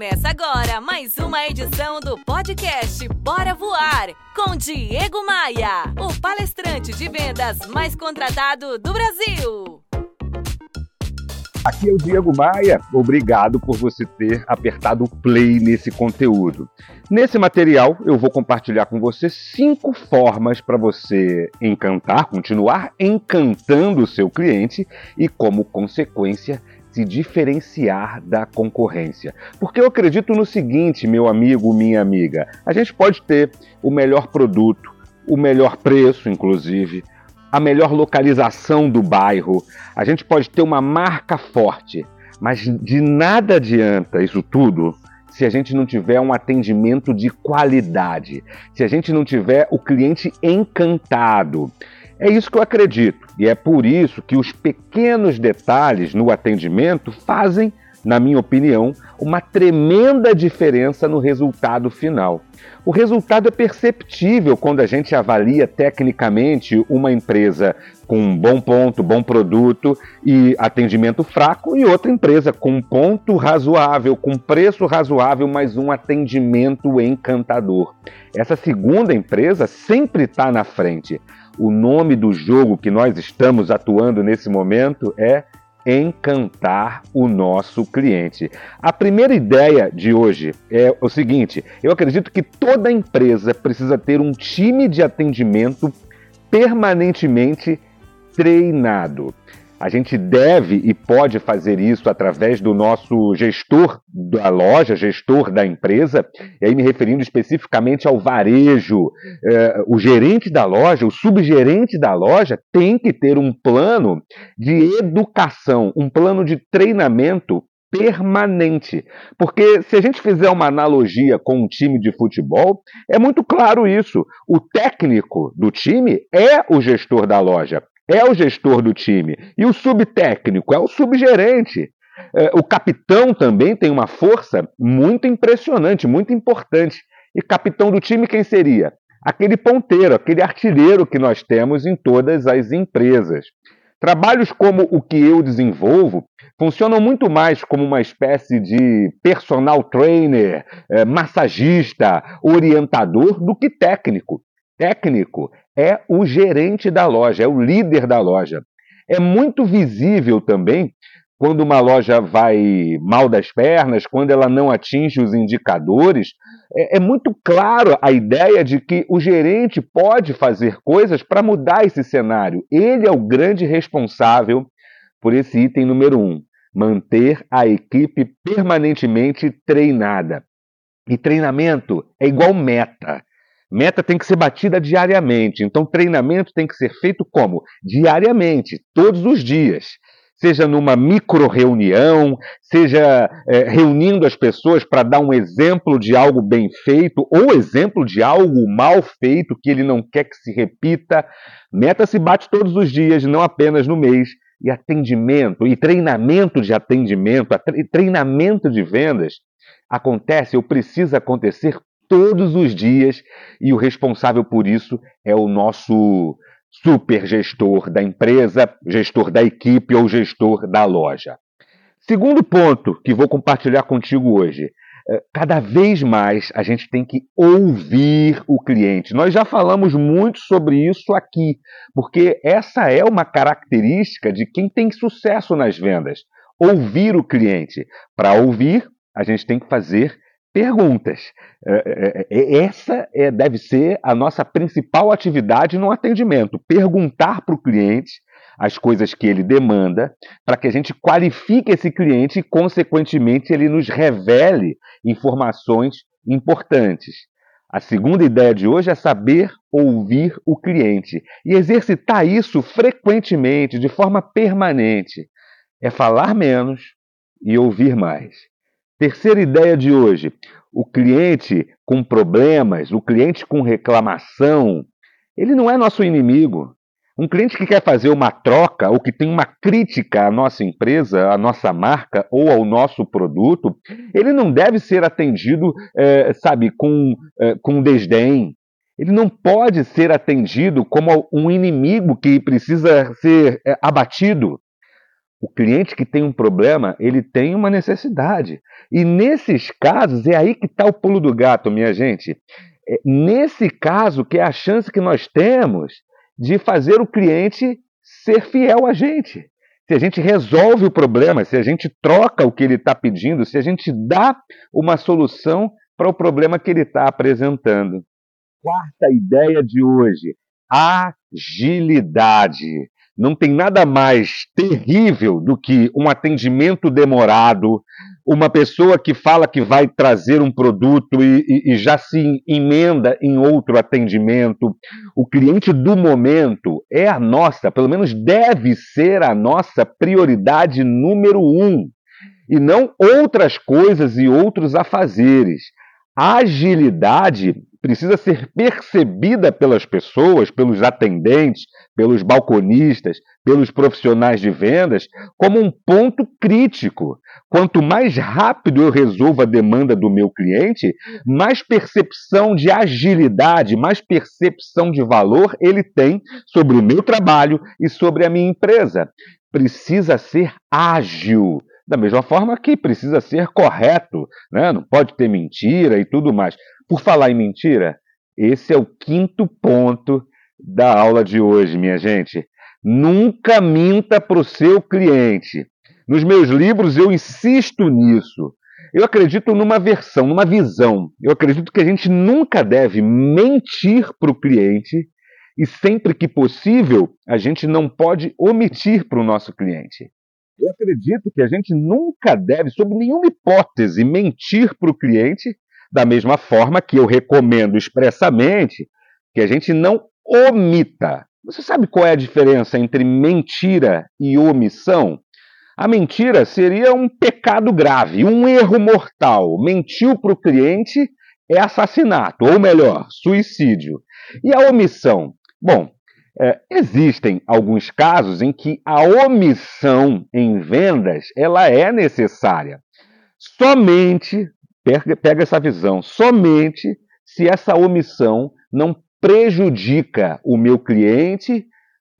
Começa agora mais uma edição do podcast Bora Voar com Diego Maia, o palestrante de vendas mais contratado do Brasil. Aqui é o Diego Maia. Obrigado por você ter apertado o play nesse conteúdo. Nesse material, eu vou compartilhar com você cinco formas para você encantar, continuar encantando o seu cliente e, como consequência, se diferenciar da concorrência. Porque eu acredito no seguinte, meu amigo, minha amiga: a gente pode ter o melhor produto, o melhor preço, inclusive, a melhor localização do bairro, a gente pode ter uma marca forte, mas de nada adianta isso tudo se a gente não tiver um atendimento de qualidade, se a gente não tiver o cliente encantado. É isso que eu acredito, e é por isso que os pequenos detalhes no atendimento fazem, na minha opinião, uma tremenda diferença no resultado final. O resultado é perceptível quando a gente avalia tecnicamente uma empresa com um bom ponto, bom produto e atendimento fraco, e outra empresa com um ponto razoável, com preço razoável, mas um atendimento encantador. Essa segunda empresa sempre está na frente. O nome do jogo que nós estamos atuando nesse momento é encantar o nosso cliente. A primeira ideia de hoje é o seguinte: eu acredito que toda empresa precisa ter um time de atendimento permanentemente treinado. A gente deve e pode fazer isso através do nosso gestor da loja, gestor da empresa, e aí me referindo especificamente ao varejo. É, o gerente da loja, o subgerente da loja, tem que ter um plano de educação, um plano de treinamento permanente. Porque se a gente fizer uma analogia com um time de futebol, é muito claro isso. O técnico do time é o gestor da loja é o gestor do time. E o subtécnico é o subgerente. É, o capitão também tem uma força muito impressionante, muito importante. E capitão do time quem seria? Aquele ponteiro, aquele artilheiro que nós temos em todas as empresas. Trabalhos como o que eu desenvolvo funcionam muito mais como uma espécie de personal trainer, é, massagista, orientador do que técnico. Técnico é o gerente da loja, é o líder da loja. É muito visível também quando uma loja vai mal das pernas, quando ela não atinge os indicadores, é, é muito claro a ideia de que o gerente pode fazer coisas para mudar esse cenário. Ele é o grande responsável por esse item número um: manter a equipe permanentemente treinada. E treinamento é igual meta. Meta tem que ser batida diariamente. Então, treinamento tem que ser feito como? Diariamente, todos os dias. Seja numa micro reunião, seja é, reunindo as pessoas para dar um exemplo de algo bem feito ou exemplo de algo mal feito que ele não quer que se repita. Meta se bate todos os dias, não apenas no mês. E atendimento, e treinamento de atendimento, treinamento de vendas acontece ou precisa acontecer todos os dias e o responsável por isso é o nosso super gestor da empresa, gestor da equipe ou gestor da loja. Segundo ponto que vou compartilhar contigo hoje. É, cada vez mais a gente tem que ouvir o cliente. Nós já falamos muito sobre isso aqui, porque essa é uma característica de quem tem sucesso nas vendas. Ouvir o cliente. Para ouvir, a gente tem que fazer perguntas. É, é, é, essa é, deve ser a nossa principal atividade no atendimento: perguntar para o cliente as coisas que ele demanda, para que a gente qualifique esse cliente e, consequentemente, ele nos revele informações importantes. A segunda ideia de hoje é saber ouvir o cliente e exercitar isso frequentemente, de forma permanente. É falar menos e ouvir mais. Terceira ideia de hoje: o cliente com problemas, o cliente com reclamação, ele não é nosso inimigo. Um cliente que quer fazer uma troca ou que tem uma crítica à nossa empresa, à nossa marca ou ao nosso produto, ele não deve ser atendido, é, sabe, com, é, com desdém. Ele não pode ser atendido como um inimigo que precisa ser é, abatido. O cliente que tem um problema, ele tem uma necessidade. E nesses casos, é aí que está o pulo do gato, minha gente. É nesse caso que é a chance que nós temos de fazer o cliente ser fiel a gente. Se a gente resolve o problema, se a gente troca o que ele está pedindo, se a gente dá uma solução para o problema que ele está apresentando. Quarta ideia de hoje: agilidade. Não tem nada mais terrível do que um atendimento demorado, uma pessoa que fala que vai trazer um produto e, e, e, já se emenda em outro atendimento. O cliente do momento é a nossa, pelo menos deve ser a nossa prioridade número um, e não outras coisas e outros afazeres. Agilidade precisa ser percebida pelas pessoas, pelos atendentes, pelos balconistas, pelos profissionais de vendas, como um ponto crítico. Quanto mais rápido eu resolvo a demanda do meu cliente, mais percepção de agilidade, mais percepção de valor ele tem sobre o meu trabalho e sobre a minha empresa. Precisa ser ágil. Da mesma forma que precisa ser correto, né? não pode ter mentira e tudo mais. Por falar em mentira, esse é o quinto ponto da aula de hoje, minha gente. Nunca minta para o seu cliente. Nos meus livros eu insisto nisso. Eu acredito numa versão, numa visão. Eu acredito que a gente nunca deve mentir para o cliente e sempre que possível a gente não pode omitir para o nosso cliente. Eu acredito que a gente nunca deve, sob nenhuma hipótese, mentir para o cliente da mesma forma que eu recomendo expressamente que a gente não omita. Você sabe qual é a diferença entre mentira e omissão? A mentira seria um pecado grave, um erro mortal. Mentiu para o cliente é assassinato, ou melhor, suicídio. E a omissão? Bom, é, existem alguns casos em que a omissão em vendas ela é necessária. Somente Pega, pega essa visão somente se essa omissão não prejudica o meu cliente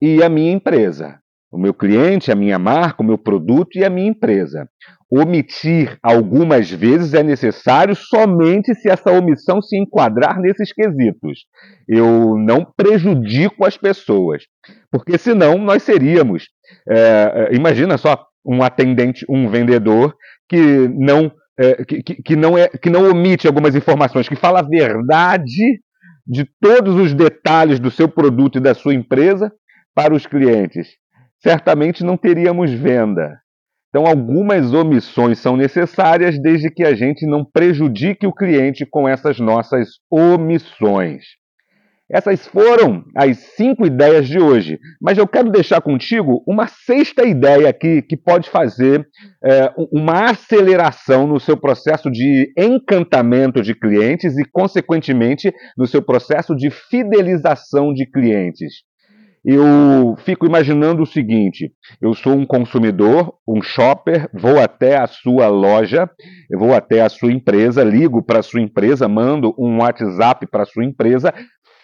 e a minha empresa. O meu cliente, a minha marca, o meu produto e a minha empresa. Omitir algumas vezes é necessário somente se essa omissão se enquadrar nesses quesitos. Eu não prejudico as pessoas, porque senão nós seríamos. É, imagina só um atendente, um vendedor que não é, que, que, não é, que não omite algumas informações, que fala a verdade de todos os detalhes do seu produto e da sua empresa para os clientes. Certamente não teríamos venda. Então, algumas omissões são necessárias desde que a gente não prejudique o cliente com essas nossas omissões. Essas foram as cinco ideias de hoje, mas eu quero deixar contigo uma sexta ideia aqui que pode fazer é, uma aceleração no seu processo de encantamento de clientes e, consequentemente, no seu processo de fidelização de clientes. Eu fico imaginando o seguinte: eu sou um consumidor, um shopper, vou até a sua loja, vou até a sua empresa, ligo para a sua empresa, mando um WhatsApp para a sua empresa,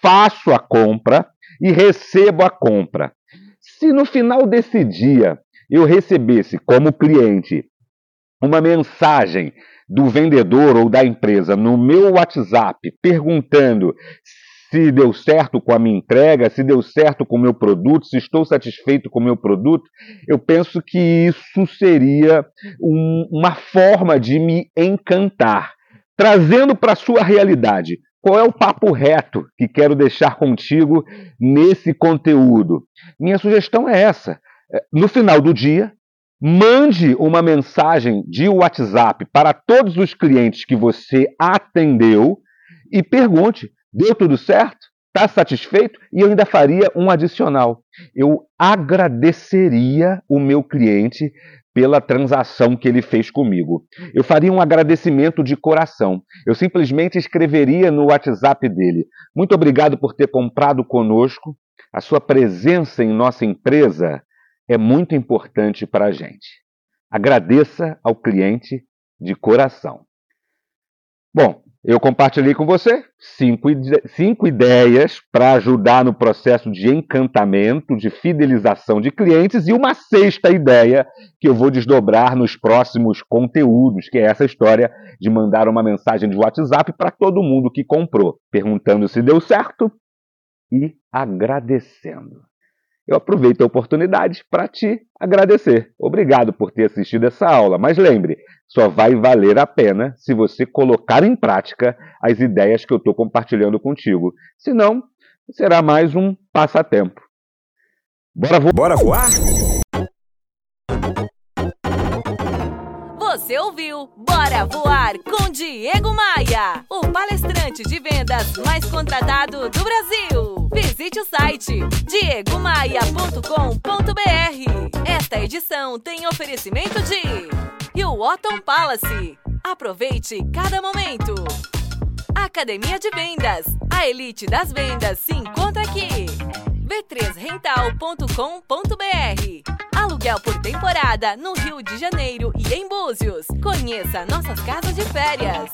faço a compra e recebo a compra. Se no final desse dia eu recebesse como cliente uma mensagem do vendedor ou da empresa no meu WhatsApp perguntando se deu certo com a minha entrega, se deu certo com o meu produto, se estou satisfeito com o meu produto, eu penso que isso seria um, uma forma de me encantar, trazendo para a sua realidade qual é o papo reto que quero deixar contigo nesse conteúdo? Minha sugestão é essa. É, no final do dia, mande uma mensagem de WhatsApp para todos os clientes que você atendeu e pergunte: deu tudo certo? Está satisfeito? E eu ainda faria um adicional. Eu agradeceria o meu cliente pela transação que ele fez comigo. Eu faria um agradecimento de coração. Eu simplesmente escreveria no WhatsApp dele: Muito obrigado por ter comprado conosco. A sua presença em nossa empresa é muito importante para a gente. Agradeça ao cliente de coração. Bom, Eu compartilhei com você cinco, cinco ideias para ajudar no processo de encantamento, de fidelização de clientes, e uma sexta ideia que eu vou desdobrar nos próximos conteúdos, que é essa história de mandar uma mensagem de WhatsApp para todo mundo que comprou, perguntando se deu certo e agradecendo eu aproveito a oportunidade para te agradecer. Obrigado por ter assistido essa aula, mas lembre, só vai valer a pena se você colocar em prática as ideias que eu estou compartilhando contigo. Senão, será mais um passatempo. Bora, vo Bora voar? Você ouviu Bora Voar com Diego Maia, o palestrante de vendas mais contratado do Brasil. Visite o site diegomaia.com.br. Esta edição tem oferecimento de Otton Palace. Aproveite cada momento. Academia de Vendas. A elite das vendas se encontra aqui. b3rental.com.br. Aluguel por temporada no Rio de Janeiro e em Búzios. Conheça nossas casas de férias.